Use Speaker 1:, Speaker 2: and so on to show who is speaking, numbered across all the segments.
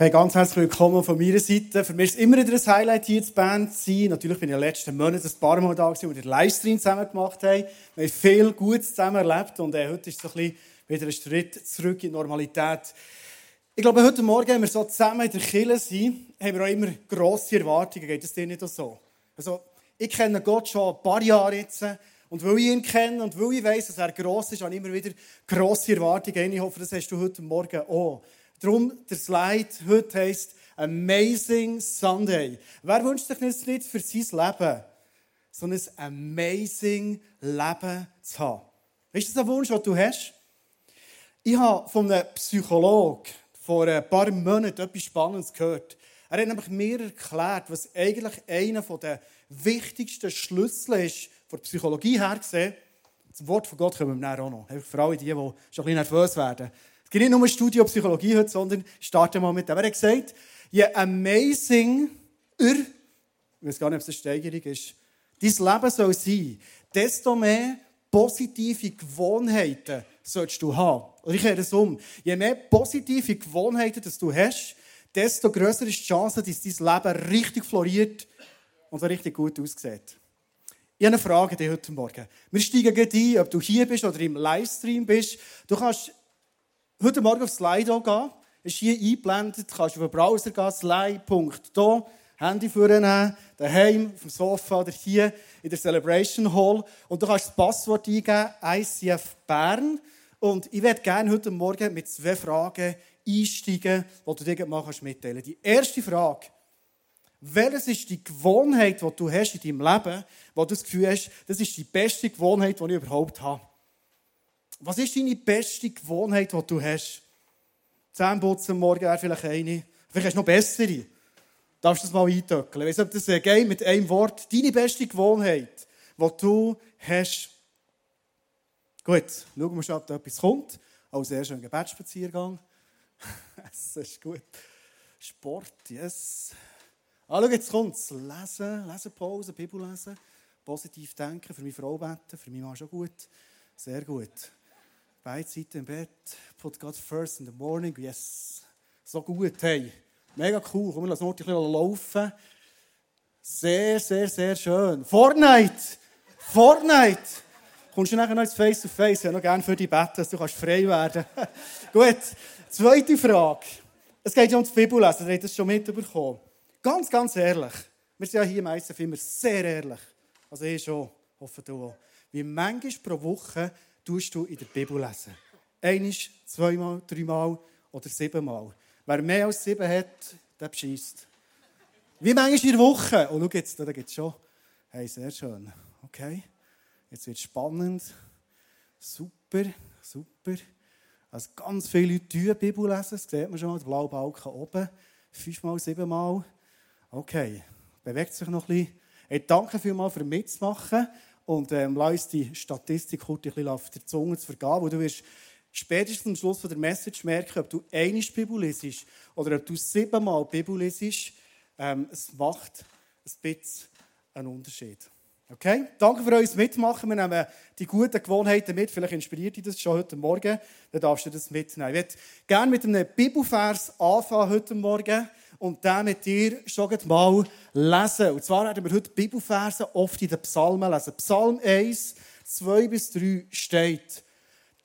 Speaker 1: Hey, ganz herzlich willkommen von meiner Seite. Für mich ist es immer wieder ein Highlight, hier zu Band zu sein. Natürlich bin ich in den letzten Monaten ein paar Mal da gewesen, wo wir den Livestream zusammen gemacht haben. Wir haben viel Gutes zusammen erlebt und äh, heute ist so ein bisschen wieder ein Schritt zurück in die Normalität. Ich glaube, heute Morgen, wenn wir so zusammen in der Kirche sind, haben wir auch immer grosse Erwartungen. Geht es dir nicht so? Also, ich kenne Gott schon ein paar Jahre jetzt. Und weil ich ihn kenne und weil ich weiss, dass er gross ist, habe ich immer wieder grosse Erwartungen. Ich hoffe, das hast du heute Morgen auch. Darum, der Slide heute heisst Amazing Sunday. Wer wünscht sich nicht für sein Leben, sondern ein amazing Leben zu haben? Ist das ein Wunsch, den du hast? Ich habe von einem Psychologen vor ein paar Monaten etwas Spannendes gehört. Er hat nämlich mir erklärt, was eigentlich einer der wichtigsten Schlüssel ist, von der Psychologie her gesehen. Zum Wort von Gott kommen wir auch noch. Für alle die, die schon ein bisschen nervös werden. Es geht nicht nur um Studio Psychologie heute, sondern starten mal mit dem. Er hat gesagt, je amazing ich weiß gar nicht, ob es eine Steigerung ist, dein Leben soll sein, desto mehr positive Gewohnheiten sollst du haben. Und ich kehre es um. Je mehr positive Gewohnheiten dass du hast, desto größer ist die Chance, dass dein Leben richtig floriert und so richtig gut aussieht. Ich habe eine Frage dir heute Morgen. Wir steigen gleich ein, ob du hier bist oder im Livestream bist. Du kannst heute Morgen auf Slido gehen, ist hier eingeblendet, kannst auf den Browser gehen, slide.do, Handy vornehmen, daheim, auf dem Sofa oder hier in der Celebration Hall. Und du kannst das Passwort eingeben, ICF Bern. Und ich werde gerne heute Morgen mit zwei Fragen einsteigen, die du dir mitteilen kannst. Die erste Frage, welches ist die Gewohnheit, die du hast in deinem Leben, wo du das Gefühl hast, das ist die beste Gewohnheit, die ich überhaupt habe? Was ist deine beste Gewohnheit, die du hast? Zähneputzen morgen wäre vielleicht eine. Vielleicht hast du noch bessere. Darfst du das mal eintöckeln? Ich nicht, ob das geht mit einem Wort. Deine beste Gewohnheit, die du hast. Gut, schauen wir schon, ob da etwas kommt. Als erstes ein Gebetsspaziergang. das ist gut. Sport, yes. Ah, schau, jetzt kommt es. Lesen, Lesenpause, Bibel lesen, positiv denken, für meine Frau beten, für mich Mann schon gut. Sehr gut. Beide Seiten im Bett, put God first in the morning, yes. So gut, hey. Mega cool. Komm, lass noch ein bisschen laufen. Sehr, sehr, sehr schön. Fortnite! Fortnite! Kommst du nachher noch ins Face-to-Face? Ich habe noch gerne für dich beten, dass du frei werden kannst. gut. Zweite Frage. Es geht ja um das Bibellesen. Ihr habt das schon mitbekommen. Ganz, ganz ehrlich. Wir sind ja hier meistens immer sehr ehrlich. Also ich schon, hoffe du auch. Wie manchmal pro Woche tust du in der Bibel lesen? Einmal, zweimal, dreimal oder siebenmal. Wer mehr als sieben hat, der bescheißt. Wie manchmal in der Woche? Und schau jetzt, da gibt es schon. Hey, sehr schön. Okay. Jetzt wird es spannend. Super, super. Also ganz viele Leute die Bibel lesen, das sieht man schon, der blaue Balken oben. Fünfmal, siebenmal. Okay, bewegt sich noch ein bisschen. Hey, danke vielmals für mitzumachen und ähm, lass die Statistik kurz ein bisschen auf der Zunge zu vergehen, wo du wirst spätestens am Schluss von der Message merken, ob du eine Bibel lesest oder ob du siebenmal Bibel lesest. Ähm, es macht ein bisschen einen Unterschied. Okay? Danke für euch Mitmachen. Wir nehmen die guten Gewohnheiten mit. Vielleicht inspiriert dich das schon heute Morgen. Dann darfst du das mitnehmen. Ich würde gerne mit einem Bibelvers anfangen heute Morgen und den mit dir schon mal lesen. Und zwar werden wir heute Bibelverse oft in den Psalmen lesen. Psalm 1, 2 bis 3 steht,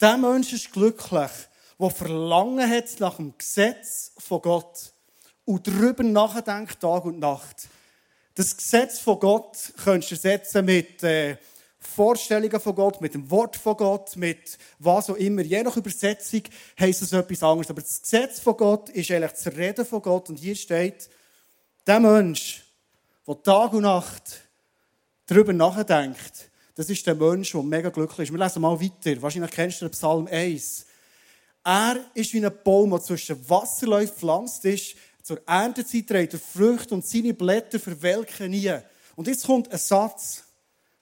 Speaker 1: der Mensch ist glücklich, der Verlangen hat nach dem Gesetz von Gott und darüber nachdenkt Tag und Nacht. Das Gesetz von Gott könntest du ersetzen mit äh, Vorstellungen von Gott, mit dem Wort von Gott, mit was auch immer. Je nach Übersetzung heisst es etwas anderes. Aber das Gesetz von Gott ist eigentlich das Reden von Gott. Und hier steht, der Mensch, der Tag und Nacht darüber nachdenkt, das ist der Mensch, der mega glücklich ist. Wir lesen mal weiter. Wahrscheinlich kennst du den Psalm 1. Er ist wie ein Baum, der zwischen Wasserläufen gepflanzt ist. Zur Erntezeit trägt er Früchte und seine Blätter verwelken nie. Und jetzt kommt ein Satz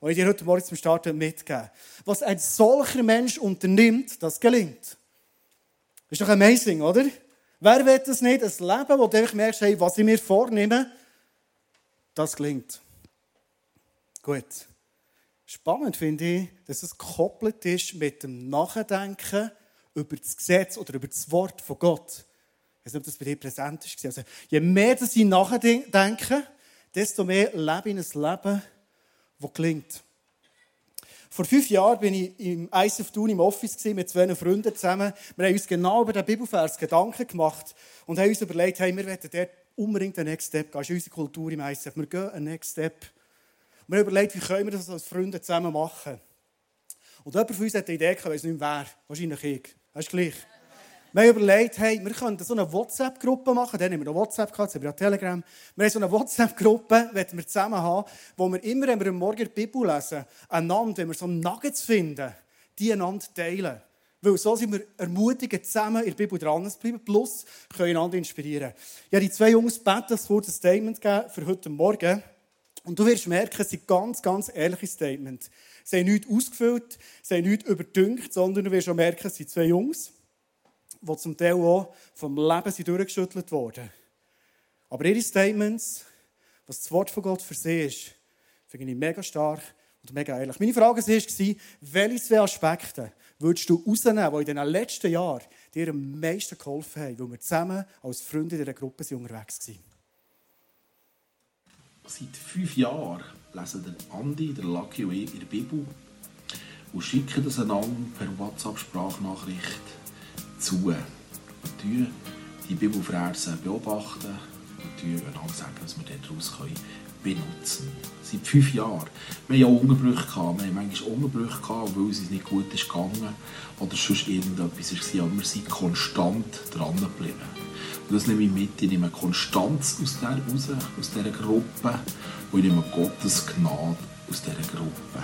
Speaker 1: die ich dir heute Morgen zum Start mitgeben Was ein solcher Mensch unternimmt, das gelingt. Das ist doch amazing, oder? Wer will das nicht? Ein Leben, wo du einfach merkst, hey, was ich mir vornehme, das gelingt. Gut. Spannend finde ich, dass es gekoppelt ist mit dem Nachdenken über das Gesetz oder über das Wort von Gott. Ich weiß nicht, ob das bei dir präsent ist. Also, je mehr dass ich nachdenke, desto mehr lebe ich ein Leben, das gelingt. Vor fünf Jahren bin ich im ICF Tun im Office mit zwei Freunden zusammen. Wir haben uns genau über den Bibelvers Gedanken gemacht und haben uns überlegt, hey, wir wollen dort unbedingt einen Next Step gehen. Das ist unsere Kultur im ICF. Wir gehen einen Next Step. Wir haben überlegt, wie können wir das als Freunde zusammen machen. Und jemand von uns hat die Idee gehabt, weiß nicht mehr wer. Wahrscheinlich ich. Das ist gleich. Wir haben überlegt, hey, wir könnten so eine WhatsApp-Gruppe machen. Dann haben wir noch WhatsApp gehabt, jetzt haben wir Telegram. Wir haben so eine WhatsApp-Gruppe, die wir zusammen haben, wo wir immer, wenn wir am Morgen die Bibel lesen, einander, wenn wir so Nuggets finden, die einander teilen. Weil so sind wir ermutigt, zusammen in der Bibel dran zu bleiben, plus können einander inspirieren. Ja, die zwei Jungs beten ein kurzes Statement geben für heute Morgen. Und du wirst merken, es sind ganz, ganz ehrliche Statements. Sie haben nichts ausgefüllt, sie haben nichts überdünkt, sondern du wirst auch merken, es sind zwei Jungs, die zum Teil auch vom Leben sind durchgeschüttelt wurden. Aber ihre Statements, was das Wort von Gott für sie ist, finde ich mega stark und mega ehrlich. Meine Frage war, welche zwei Aspekte würdest du rausnehmen, die in den letzten Jahren dir am meisten geholfen haben, weil wir zusammen als Freunde in dieser Gruppe unterwegs waren?
Speaker 2: Seit fünf Jahren lesen der Andi, der Lucky und ich in der Bibel und schicken das einander per WhatsApp-Sprachnachricht zu. Wir die Bibelverse beobachten und einander sagen, was wir daraus benutzen können. Seit fünf Jahren. Wir hatten ja Unterbrüche. Wir hatten manchmal Unterbrüche, weil es nicht gut ist oder sonst irgendetwas war. Aber wir sind konstant dran geblieben. Und das nehme ich mit. Ich nehme Konstanz aus der raus, aus dieser Gruppe. Und ich nehme Gottes Gnade aus dieser Gruppe.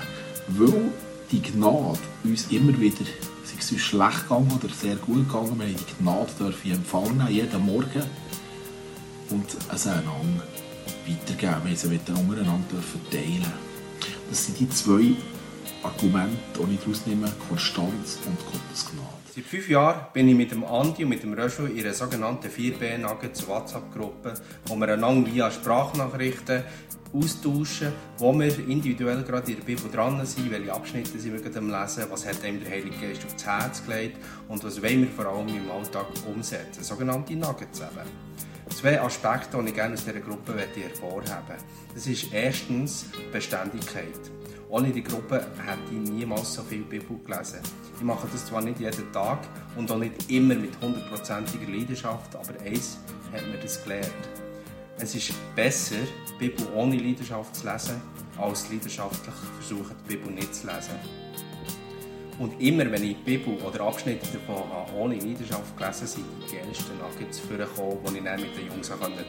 Speaker 2: Weil die Gnade uns immer wieder, sei es uns schlecht gegangen oder sehr gut gegangen, wir haben die Gnade dürfen empfangen, jeden Morgen. Und es einander weitergeben. Wir sie wieder untereinander teilen Das sind die zwei Argumente, die ich daraus nehme, Konstanz und Gottes Gnade.
Speaker 3: Seit fünf Jahren bin ich mit dem Andi und mit dem Röschel in einer sogenannten 4B-Nuggets WhatsApp-Gruppe, wo wir einander via Sprachnachrichten austauschen, wo wir individuell gerade in der Bibel dran sind, welche Abschnitte sind wir gerade am Lesen, was hat einem der Heilige Geist aufs Herz gelegt und was wollen wir vor allem im Alltag umsetzen. Sogenannte Nuggets eben. Zwei Aspekte, die ich gerne aus dieser Gruppe hervorheben möchte. Das ist erstens Beständigkeit. Ohne die Gruppe hätte ich niemals so viel Bibel gelesen. Ich mache das zwar nicht jeden Tag und auch nicht immer mit hundertprozentiger Leidenschaft, aber eins hat mir das gelernt. Es ist besser, die Bibel ohne Leidenschaft zu lesen, als leidenschaftlich versuchen, die Bibel nicht zu lesen. Und immer, wenn ich die Bibel oder Abschnitte davon ohne Leidenschaft gelesen habe, sind die geilsten Nuggets vorgekommen, die ich dann mit den Jungs teilen konnte.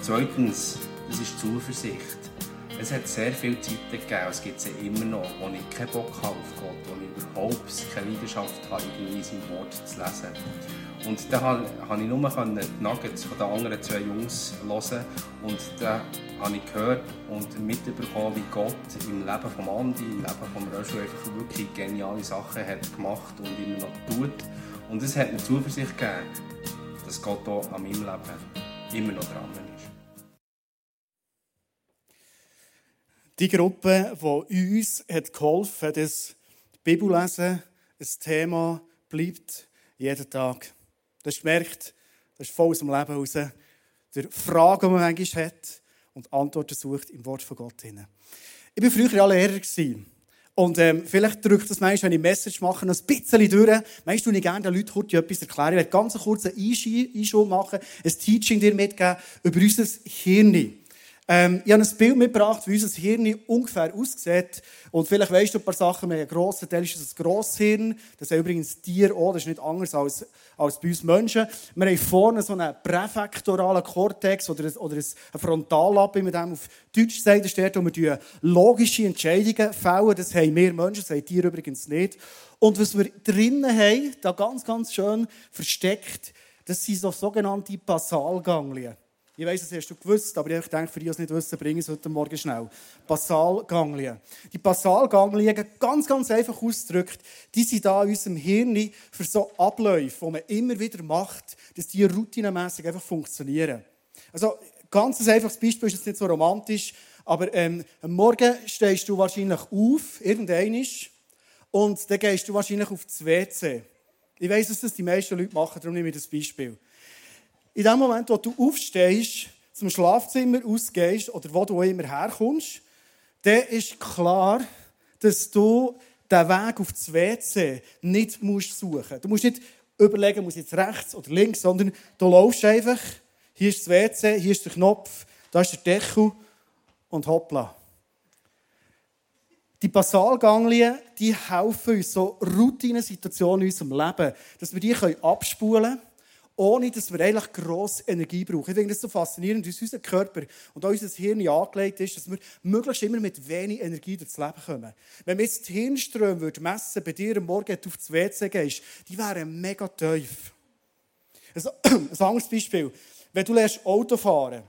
Speaker 3: Zweitens, das ist Zuversicht. Es hat sehr viele Zeiten gegeben, es gibt sie immer noch, wo ich keinen Bock habe auf Gott, wo ich überhaupt keine Leidenschaft habe, irgendwie in seinem Wort zu lesen. Und da konnte ich nur die Nuggets von den anderen zwei Jungs hören und da habe ich gehört und mitbekommen, wie Gott im Leben von Andi, im Leben von Röschel einfach wirklich geniale Sachen hat gemacht und immer noch tut. Und es hat mir Zuversicht gegeben, dass Gott auch an meinem Leben immer noch dran ist.
Speaker 1: Die Gruppe, die uns hat geholfen hat, das Bibellesen, ein Thema bleibt jeden Tag. Du hast gemerkt, das ist voll aus dem Leben heraus. Der Frage, die man manchmal hat und Antworten sucht im Wort von Gott. Ich war früher ja Lehrer. Und ähm, vielleicht drückt das manchmal, wenn ich Message mache, noch ein bisschen durch. Meist tue ich gerne den Leuten kurz etwas erklären. Ich werde ganz kurz einen Einschub machen, ein Teaching dir mitgeben über unser Hirn. Ähm, ich habe ein Bild mitgebracht, wie unser Hirn ungefähr aussieht. Und vielleicht weißt du ein paar Sachen. Wir haben einen grossen Teil ist das Grosshirn. Das sind übrigens Tiere auch. Das ist nicht anders als, als bei uns Menschen. Wir haben vorne so einen präfektoralen Kortex oder, ein, oder ein Frontallappen, wie man dem auf Deutsch sagt. Das steht, wo wir logische Entscheidungen fällen. Das haben wir Menschen, das haben Tiere übrigens nicht. Und was wir drinnen haben, da ganz, ganz schön versteckt, das sind so sogenannte Basalganglien. Ich weiss, das hast du gewusst, aber ich denke, für die, die es nicht wissen, bringe ich es heute Morgen schnell. Basalganglien. Die Basalganglien, ganz, ganz einfach ausgedrückt, die sind da in unserem Hirn für so Abläufe, die man immer wieder macht, dass die routinemässig einfach funktionieren. Also, ganz ein einfaches Beispiel ist jetzt nicht so romantisch, aber ähm, am Morgen stehst du wahrscheinlich auf, irgendeinisch, und dann gehst du wahrscheinlich auf das WC. Ich weiß, dass das die meisten Leute machen, darum nehme ich das Beispiel. In dem Moment, wo du aufstehst, zum Schlafzimmer ausgehst oder wo du immer herkommst, dann ist klar, dass du den Weg auf das WC nicht suchen musst. Du musst nicht überlegen, muss jetzt rechts oder links, sondern du laufst einfach, hier ist das WC, hier ist der Knopf, da ist der Deckel und hoppla. Die Basalganglien, die helfen uns so Routinensituationen in unserem Leben, dass wir die abspulen können ohne dass wir eigentlich grosse Energie brauchen. Ich finde das so faszinierend, dass unser Körper und auch unser Hirn angelegt ist, dass wir möglichst immer mit wenig Energie durchs Leben kommen. Wenn wir jetzt die Hirnströme messen bei dir am Morgen auf das WC gehst, die wären mega tief. Ein, ein anderes Beispiel. Wenn du Auto fahren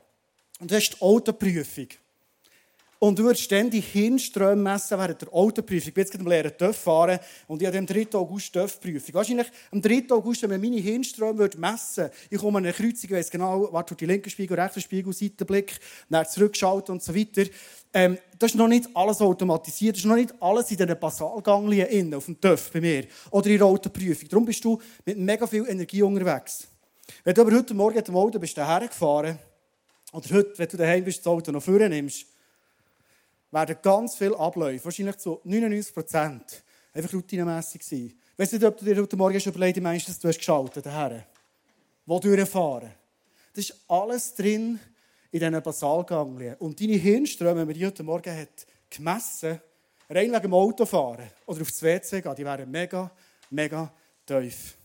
Speaker 1: und du hast die Autoprüfung, und du wirst dann die Hirnströme messen während der Autoprüfung. Ich bin jetzt gerade am Lehren TÜV fahren und ich habe am 3. August TÜV-Prüfung. Wahrscheinlich am 3. August, wenn man meine Hirnströme messen würde, ich komme an eine Kreuzung, ich weiss genau, was die linke Spiegel, rechte Spiegel, Seitenblick, dann zurückschalten und so weiter. Ähm, das ist noch nicht alles automatisiert, das ist noch nicht alles in diesen Basalganglien innen, auf dem TÜV bei mir oder in der Autoprüfung. Darum bist du mit mega viel Energie unterwegs. Wenn du aber heute Morgen am Auto bist, hergefahren oder heute, wenn du daheim bist, das Auto noch vornimmst, werden ganz viele Abläufe, wahrscheinlich zu 99 Prozent, einfach routinemässig sein. Weiss nicht, ob du dir heute Morgen schon überlegt hast, dass du hast geschaltet hast. Wo durchfahren. Das ist alles drin in diesen Basalganglien. Und deine Hirnströme, die heute Morgen hat gemessen, rein wegen dem Autofahren oder aufs WC gehen, die wären mega, mega tief.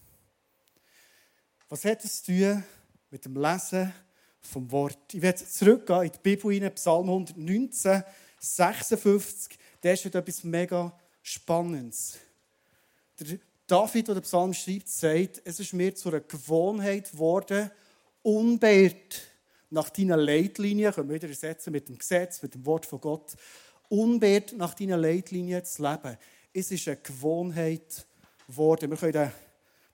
Speaker 1: Was hat das zu tun mit dem Lesen vom Wort? Ich werde zurückgehen in die Bibel, Psalm 119, 56, da ist etwas mega Spannendes. Der David, der den Psalm schreibt, sagt, es ist mir zu einer Gewohnheit geworden, unbeirrt nach deinen Leitlinien, können wir wieder ersetzen mit dem Gesetz, mit dem Wort von Gott, unbeirrt nach deinen Leitlinien zu leben. Es ist eine Gewohnheit geworden. Wir können den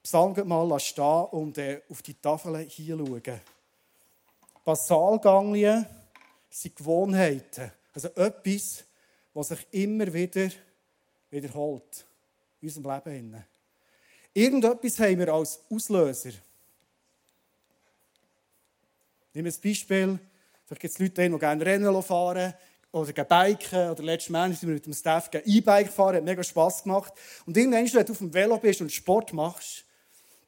Speaker 1: Psalm mal stehen und äh, auf die Tafel hier schauen. Basalganglien sind Gewohnheiten. Also etwas, was sich immer wieder wiederholt in unserem Leben. Irgendetwas haben wir als Auslöser. Nehmen wir ein Beispiel. Vielleicht gibt es Leute, die gerne Rennen fahren oder biken. Oder letzten Monat sind wir mit dem Staff E-Bike fahren. Hat mega Spass gemacht. Und irgendwann, wenn du auf dem Velo bist und Sport machst,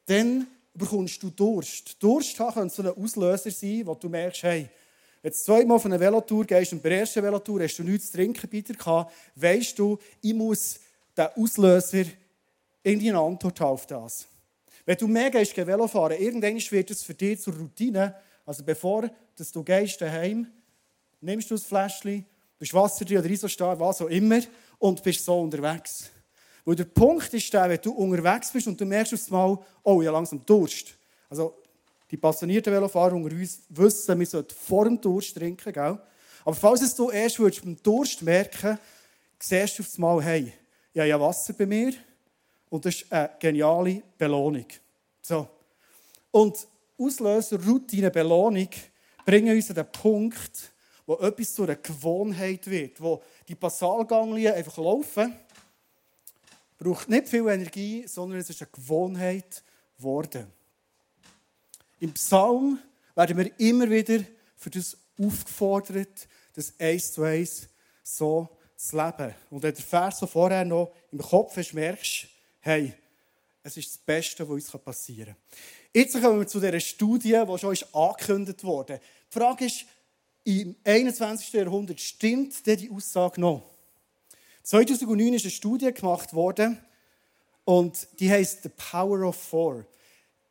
Speaker 1: dann bekommst du Durst. Durst haben könnte so ein Auslöser sein, wo du merkst, hey, wenn du zweimal auf eine Velotour gehst und bei der ersten Velotour hast du nichts zu trinken bei dir gehabt, weißt du, ich muss den Auslöser irgendwie eine Antwort auf das. Wenn du mehr gehst, Velo fahren, irgendwann wird es für dich zur Routine. Also bevor dass du gehst daheim, nimmst du das Fläschchen, bist Wasser drin oder Isostar, was auch immer, und bist so unterwegs. Weil der Punkt ist der, wenn du unterwegs bist und du merkst auf einmal, oh, ich habe langsam Durst. Also die passionierten Velofahrer unter uns wissen, wir sollten vor dem Durst trinken. Gell? Aber falls es du erst würdest beim Durst merken siehst du auf einmal, hey, ich habe ja Wasser bei mir und das ist eine geniale Belohnung. So. Und Auslöser, Routine, Belohnung bringen uns an den Punkt, wo etwas zu einer Gewohnheit wird, wo die Basalganglien einfach laufen, braucht nicht viel Energie, sondern es ist eine Gewohnheit geworden. Im Psalm werden wir immer wieder für das aufgefordert, das eins zu eins so zu leben. Und wenn der Vers so vorher noch im Kopf hast, merkst hey, es ist das Beste, was uns passieren kann. Jetzt kommen wir zu dieser Studie, die schon angekündigt wurde. Die Frage ist, im 21. Jahrhundert stimmt denn die Aussage noch? 2009 ist eine Studie gemacht worden und die heißt The Power of Four.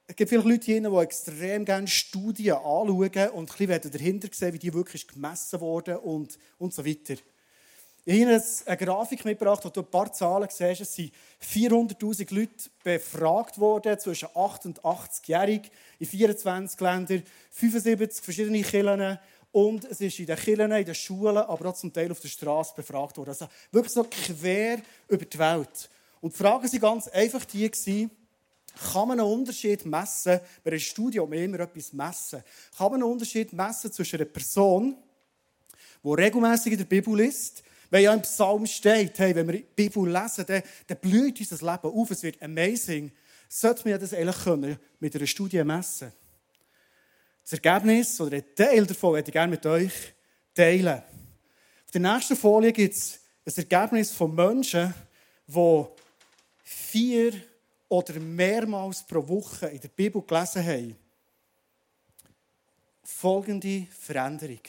Speaker 1: Es gibt viele Leute hier, die extrem gerne Studien anschauen und ein bisschen dahinter sehen, wie die wirklich gemessen wurden und, und so weiter. Ich habe Ihnen eine Grafik mitgebracht, wo du ein paar Zahlen siehst. Es sind 400'000 Leute befragt worden, zwischen 8 und 80-jährig, in 24 Ländern, 75 verschiedene Kirchen und es ist in den Kirchen, in den Schulen, aber auch zum Teil auf der Straße befragt worden. Also wirklich so quer über die Welt. Und die Fragen waren ganz einfach die, kann man einen Unterschied messen, bei einem Studium immer etwas messen, kann man einen Unterschied messen zwischen einer Person, die regelmäßig in der Bibel liest, weil ja im Psalm steht, hey, wenn wir die Bibel lesen, dann, dann blüht unser Leben auf, es wird amazing. sollte man das eigentlich können, mit einer Studie messen? Das Ergebnis oder ein Teil davon würde ich gerne mit euch teilen. Auf der nächsten Folie gibt es ein Ergebnis von Menschen, die vier oder mehrmals pro Woche in der Bibel gelesen haben. Folgende Veränderung.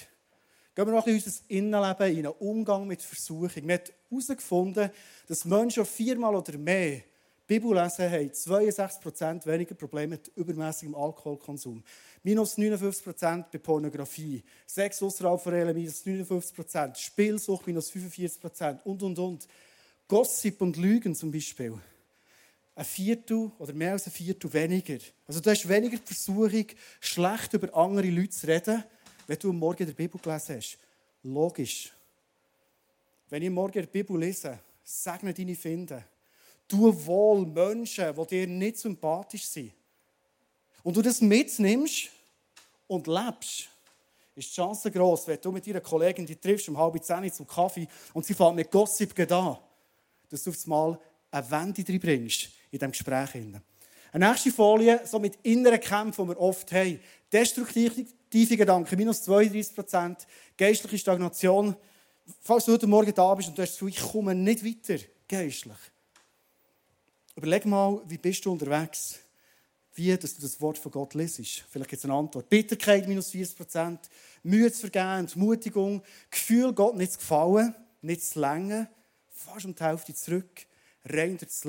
Speaker 1: Gehen wir noch in unser Innenleben, in einen Umgang mit Versuchung. Wir haben herausgefunden, dass Menschen viermal oder mehr Bibel lesen haben 62% weniger Probleme mit übermäßigem Alkoholkonsum. Minus 59% bei Pornografie. Sex außerhalb von Ehe minus 59%. Spielsucht minus 45% und, und, und. Gossip und Lügen zum Beispiel. Ein Viertel oder mehr als ein Viertel weniger. Also du hast weniger die Versuchung, schlecht über andere Leute zu reden, wenn du am Morgen in der Bibel gelesen hast. Logisch. Wenn ich morgen der Bibel lese, segne deine Finden Tu wohl Menschen, die dir nicht sympathisch sind. Und du das mitnimmst und lebst, ist die Chance groß, wenn du mit deiner Kollegin die triffst um halb zehn zum Kaffee und sie fängt mit Gossip an, dass du auf einmal eine Wende drin bringst in diesem Gespräch. Eine nächste Folie, so mit inneren Kämpfen, die wir oft haben. Destruktive Gedanken, minus 32 Prozent. Geistliche Stagnation. Falls du heute Morgen da bist und du hast so, ich komme nicht weiter, geistlich. Überleg mal, wie bist du unterwegs? Wie, dass du das Wort von Gott lesest. Vielleicht gibt es eine Antwort. Bitterkeit minus 40 Prozent. Mühe zu vergehen, Entmutigung. Gefühl, Gott nicht zu gefallen, nicht zu längen. Fast um die Hälfte zurück. Rein durch das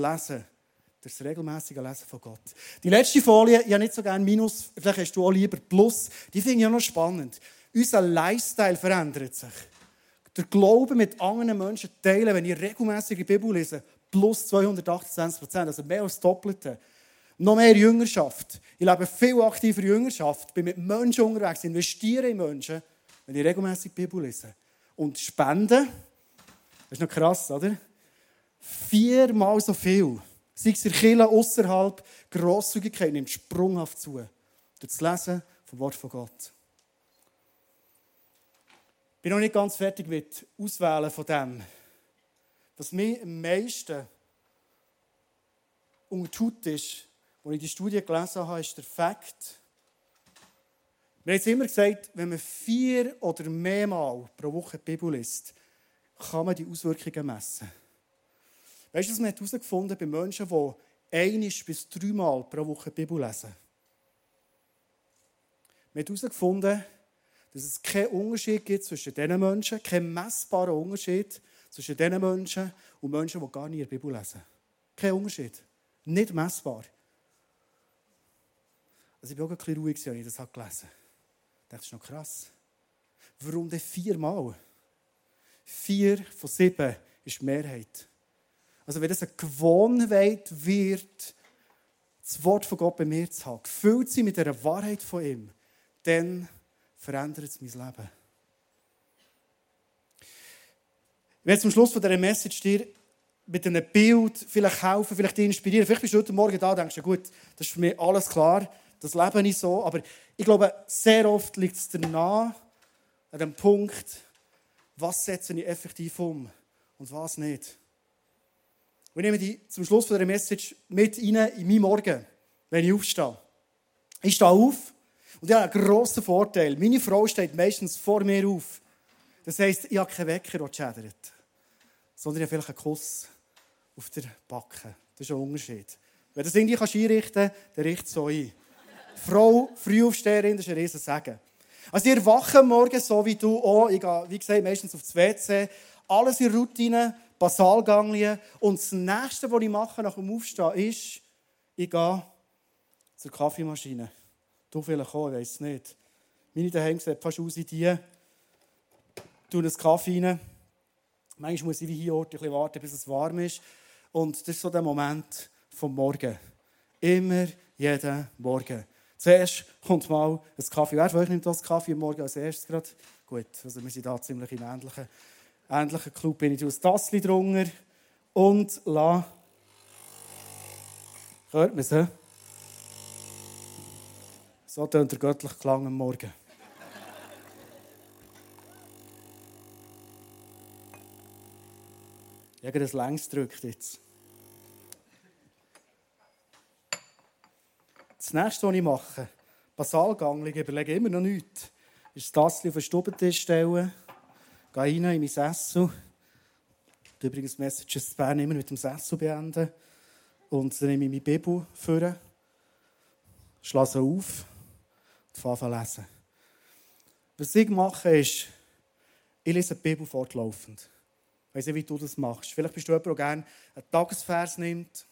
Speaker 1: Das regelmäßige Lesen von Gott. Die letzte Folie, ich habe nicht so gerne Minus, vielleicht hast du auch lieber Plus. Die finde ich auch noch spannend. Unser Lifestyle verändert sich. Der Glaube mit anderen Menschen teilen, wenn ich regelmäßig die Bibel lese, plus 228 Prozent, also mehr als das Doppelte. Noch mehr Jüngerschaft. Ich lebe viel aktiver Jüngerschaft, bin mit Menschen unterwegs, investiere in Menschen, wenn ich regelmäßig die Bibel lese. Und spenden, das ist noch krass, oder? Viermal so viel. Sei es in Kirche außerhalb, Grosszügigkeit nimmt sprunghaft zu. Durch das Lesen vom Wort von Gott. Ich bin noch nicht ganz fertig mit Auswählen von dem. Was mich am meisten untertut ist, als ich die Studie gelesen habe, ist der Fakt, wir haben jetzt immer gesagt, wenn man vier oder mehrmal pro Woche die Bibel liest, kann man die Auswirkungen messen. Weißt du, was man herausgefunden bei Menschen, die ein bis dreimal pro Woche die Bibel lesen? Man hat herausgefunden, dass es keinen Unterschied gibt zwischen diesen Menschen, keinen messbaren Unterschied zwischen diesen Menschen und Menschen, die gar in der Bibel lesen. Kein Unterschied. Nicht messbar. Also ich war auch ein bisschen ruhig, als ich das gelesen habe. Das ist noch krass. Warum denn viermal? Vier von sieben ist die Mehrheit. Also wenn das eine Gewohnheit wird, das Wort von Gott bei mir zu haben, gefüllt sie mit der Wahrheit von ihm, dann verändert es mein Leben. Ich werde zum Schluss von dieser Message dir mit einem Bild vielleicht helfen, vielleicht dich inspirieren. Vielleicht bist du heute Morgen da und denkst, ja gut, das ist für mich alles klar, das lebe ich so. Aber ich glaube, sehr oft liegt es danach, an dem Punkt, was setze ich effektiv um und was nicht. Und ich nehme dich zum Schluss von dieser Message mit rein in meinen Morgen, wenn ich aufstehe. Ich stehe auf und ich habe einen grossen Vorteil. Meine Frau steht meistens vor mir auf. Das heisst, ich habe keinen Wecker, der schädert sondern ich habe vielleicht einen Kuss auf der Backe. Das ist ein Unterschied. Wenn du das irgendwie einrichten kannst, dann richte es so ein. Frau, Frühaufsteherin, das ist ein riesen Segen. Also ihr wachen morgen so wie du auch. Ich gehe, wie gesagt, meistens aufs WC. Alles in Routine, Basalganglien. Und das Nächste, was ich mache nach dem Aufstehen, ist, ich gehe zur Kaffeemaschine. Du vielleicht auch, ich weiß es nicht. Meine daheim sieht fast aus wie die. Tue einen Kaffee rein Manchmal muss ich wie hier ein bisschen warten, bis es warm ist. Und das ist so der Moment vom Morgen. Immer, jeden Morgen. Zuerst kommt mal ein Kaffee. Wer von euch nimmt das Kaffee am Morgen als erstes gerade? Gut, also wir sind da ziemlich im ähnlichen, ähnlichen Club. Bin ich aus Tassli drunter und la. Hört man es? So tönt der göttliche Klang am Morgen. Ich habe das längs gedrückt jetzt. das nächste, was ich mache, Basalgang, ich überlege immer noch nichts, ist das Tassel auf den Stubentisch stellen, gehe rein in mein Sessel, übrigens Messages zu Bern immer mit dem Sessel beenden und dann nehme ich meine Bibel vor, schlage sie auf und fange an lesen. Was ich mache, ist, ich lese die Bibel fortlaufend. Ich weiß nicht, wie du das machst. Vielleicht bist du jemand, der gerne einen Tagesvers nimmt,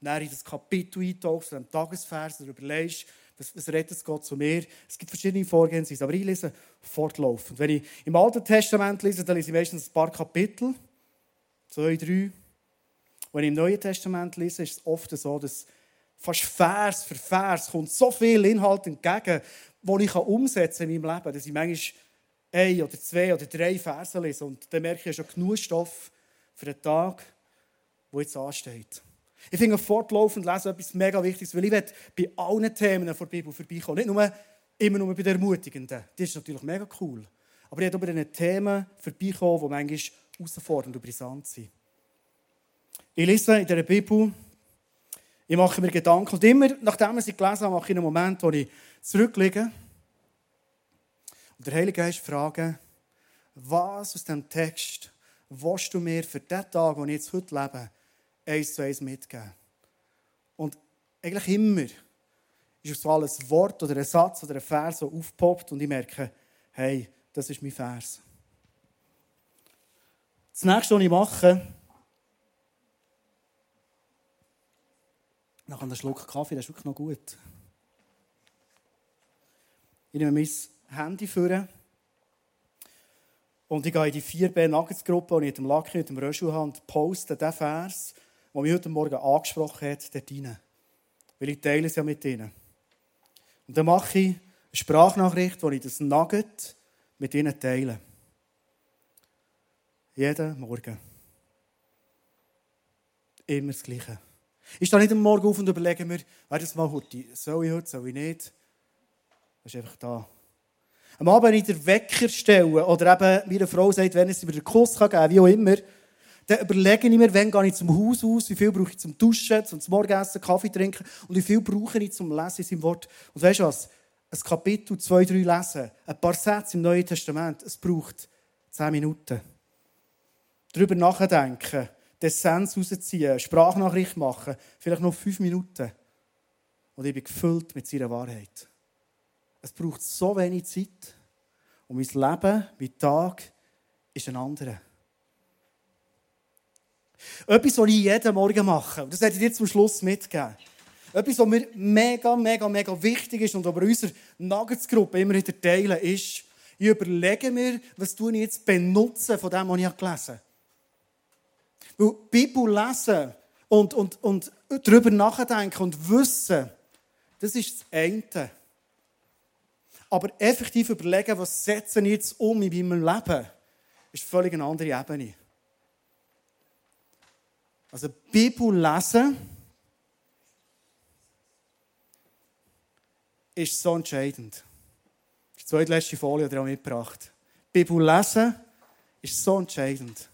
Speaker 1: dann in das Kapitel eintauchst, einen Tagesvers, und überlegst, was, was redet Gott zu mir. Es gibt verschiedene Vorgehensweisen, aber ich lese fortlaufend. Wenn ich im Alten Testament lese, dann lese ich meistens ein paar Kapitel, zwei, drei. Wenn ich im Neuen Testament lese, ist es oft so, dass fast Vers für Vers kommt so viel Inhalt entgegen, die ich umsetzen kann in meinem Leben, dass ich manchmal ein oder zwei oder drei Verse lese und dann merke ich schon genug Stoff für den Tag, der jetzt ansteht. Ich finde fortlaufend lesen etwas mega Wichtiges, weil ich bei allen Themen der Bibel vorbeikommen. Nicht nur immer nur bei den Ermutigenden. Das ist natürlich mega cool. Aber ich auch bei den Themen vorbeikommen, die manchmal herausfordernd und brisant sind. Ich lese in der Bibel, ich mache mir Gedanken und immer, nachdem ich sie gelesen habe, mache ich einen Moment, wo ich zurückliege und der Heilige Geist frage, was aus diesem Text willst du mir für den Tag, den ich jetzt heute lebe, eins zu eins mitgeben? Und eigentlich immer ist so alles ein Wort oder ein Satz oder ein Vers so aufgepoppt und ich merke, hey, das ist mein Vers. Das nächste, was ich mache, nach einem Schluck Kaffee, das ist wirklich noch gut. Ich nehme mein Handy führen und ich gehe in die 4B Nuggets Gruppe, die ich mit dem Lucky und dem Röschel habe, und poste den Vers, der mich heute Morgen angesprochen hat, dort rein. Weil ich teile es ja mit ihnen. Und dann mache ich eine Sprachnachricht, wo ich das Nugget mit ihnen teile. Jeden Morgen. Immer das Gleiche. Ich stehe nicht am Morgen auf und überlege mir, wer das mal heute, soll ich heute, soll ich nicht? Das ist einfach da. Am Abend in den Wecker stellen oder eben, wie eine Frau sagt, wenn es über den Kuss geben kann, wie auch immer, dann überlege ich mir, wann gehe ich zum Haus aus, wie viel brauche ich zum Duschen, zum Morgenessen, Kaffee trinken und wie viel brauche ich zum Lesen in seinem Wort. Und weißt du was? Ein Kapitel, zwei, drei lesen, ein paar Sätze im Neuen Testament, es braucht zehn Minuten. Darüber nachdenken, den Essenz rausziehen, Sprachnachricht machen, vielleicht noch fünf Minuten. Und ich bin gefüllt mit seiner Wahrheit. Es braucht so wenig Zeit. Und mein Leben, mein Tag, ist ein anderer. Etwas, was ich jeden Morgen mache, und das werde ich dir zum Schluss mitgeben. Etwas, was mir mega, mega, mega wichtig ist und was wir unserer Nuggets-Gruppe immer wieder teilen, ist, ich überlege mir, was ich jetzt benutzen von dem, was ich gelesen habe. Weil Bibel lesen und, und, und darüber nachdenken und wissen, das ist das eine. Aber effektiv überlegen, was setze ich jetzt um in meinem Leben, ist völlig eine andere Ebene. Also Bibel lesen ist so entscheidend. Die zweitletzte Folie er auch mitgebracht. Bibel lesen ist so entscheidend.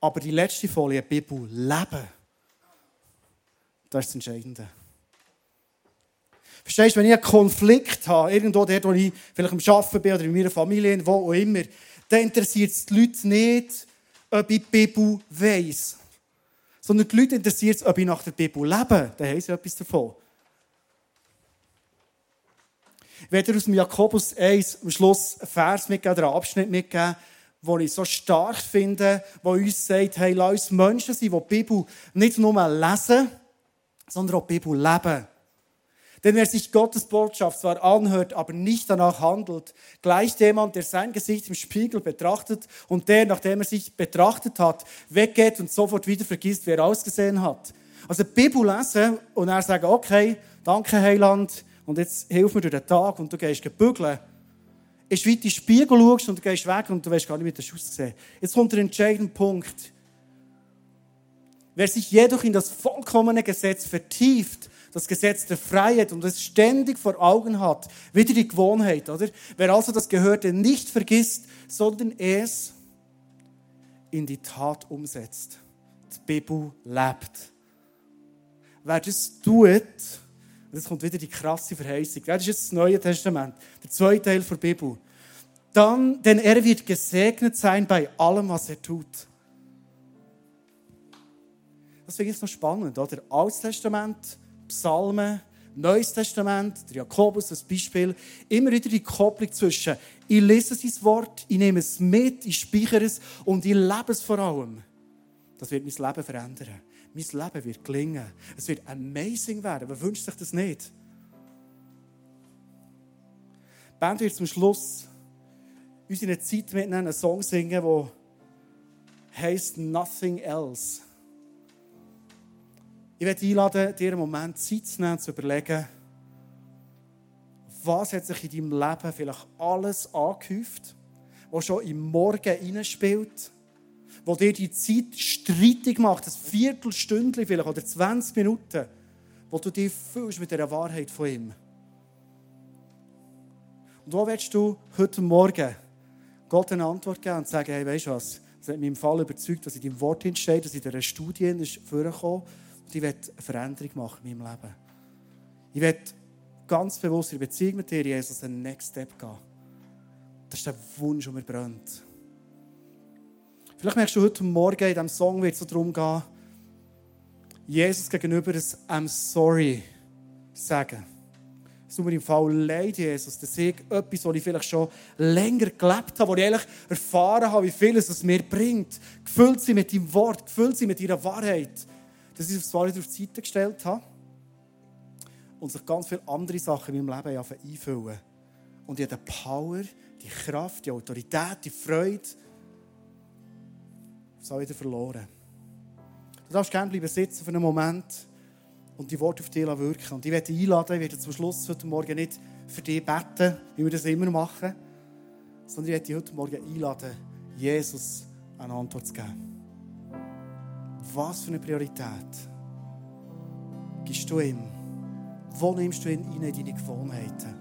Speaker 1: Aber die letzte Folie, Bibel leben, das ist das Entscheidende. Verstehst du, wenn ich einen Konflikt habe, irgendwo dort, wo ich vielleicht am Arbeiten bin oder in meiner Familie, wo auch immer, dann interessiert es die Leute nicht, ob ich die Bibel weiss. Sondern die Leute interessiert es, ob ich nach der Bibel lebe. Dann haben sie etwas davon. Ich werde aus dem Jakobus 1 am Schluss einen Vers mitgeben, oder einen Abschnitt mitgeben, den ich so stark finde, wo uns sagt, hey, lass uns Menschen sein, die die Bibel nicht nur lesen, sondern auch die Bibel leben. Denn wer sich Gottes Botschaft zwar anhört, aber nicht danach handelt, gleicht jemand, der sein Gesicht im Spiegel betrachtet und der, nachdem er sich betrachtet hat, weggeht und sofort wieder vergisst, wer er ausgesehen hat. Also die Bibel lesen und er sagen, okay, danke Heiland, und jetzt hilf mir durch den Tag und du gehst gebügeln. Ist wie in den Spiegel schaust und du gehst weg und du weißt gar nicht, wie das aussehen. Jetzt kommt der entscheidende Punkt. Wer sich jedoch in das vollkommene Gesetz vertieft, das Gesetz der Freiheit und es ständig vor Augen hat, wieder die Gewohnheit, oder? Wer also das Gehörte nicht vergisst, sondern es in die Tat umsetzt. Die Bibel lebt. wer das tut, und jetzt kommt wieder die krasse Verheißung. Das ist jetzt das Neue Testament, der zweite Teil der Bibel. Dann, denn er wird gesegnet sein bei allem, was er tut. Das finde ich noch spannend, oder? Altes Testament, Psalmen, Neues Testament, der Jakobus, das Beispiel. Immer wieder die Kopplung zwischen, ich lese sein Wort, ich nehme es mit, ich speichere es und ich lebe es vor allem. Das wird mein Leben verändern. Mein Leben wird gelingen. Es wird amazing werden. Wer wünscht sich das nicht? Die Band wird zum Schluss unsere Zeit mitnehmen, einen Song singen, der heißt Nothing Else. Ich werde einladen, dir einen Moment Zeit zu nehmen, zu überlegen, was hat sich in deinem Leben vielleicht alles angehäuft, was schon im Morgen hineinspielt wo dir die Zeit streitig macht, ein Viertelstündchen vielleicht oder 20 Minuten, wo du dich fühlst mit der Wahrheit von ihm. Und wo willst du heute Morgen Gott eine Antwort geben und sagen, hey, weißt du was, es hat mich im Fall überzeugt, dass in deinem Wort steht, dass in dieser Studie vorgekommen und ich will eine Veränderung machen in meinem Leben. Ich will ganz bewusst in Beziehung mit dir, Jesus, einen Next Step gehen. Das ist der Wunsch, der mir brennt. Vielleicht merkst du heute Morgen, in diesem Song wird es so darum gehen, Jesus gegenüber ein I'm sorry sagen. Es tut mir im Fall leid, Jesus, dass ich etwas, was ich vielleicht schon länger gelebt habe, wo ich eigentlich erfahren habe, wie viel es mir bringt, gefüllt sie mit deinem Wort, gefüllt sie mit ihrer Wahrheit, dass ich es zwar nicht auf die Seite gestellt habe und sich ganz viele andere Sachen in meinem Leben einfüllen. Und ich habe die Power, die Kraft, die Autorität, die Freude, auch wieder verloren. Du darfst gerne bleiben sitzen für einen Moment und die Worte auf dich wirken. Und ich werde dich einladen, ich werde zum Schluss heute Morgen nicht für dich beten, wie wir das immer machen, sondern ich werde dich heute Morgen einladen, Jesus eine Antwort zu geben. Was für eine Priorität gibst du ihm? Wo nimmst du ihn in deine Gewohnheiten?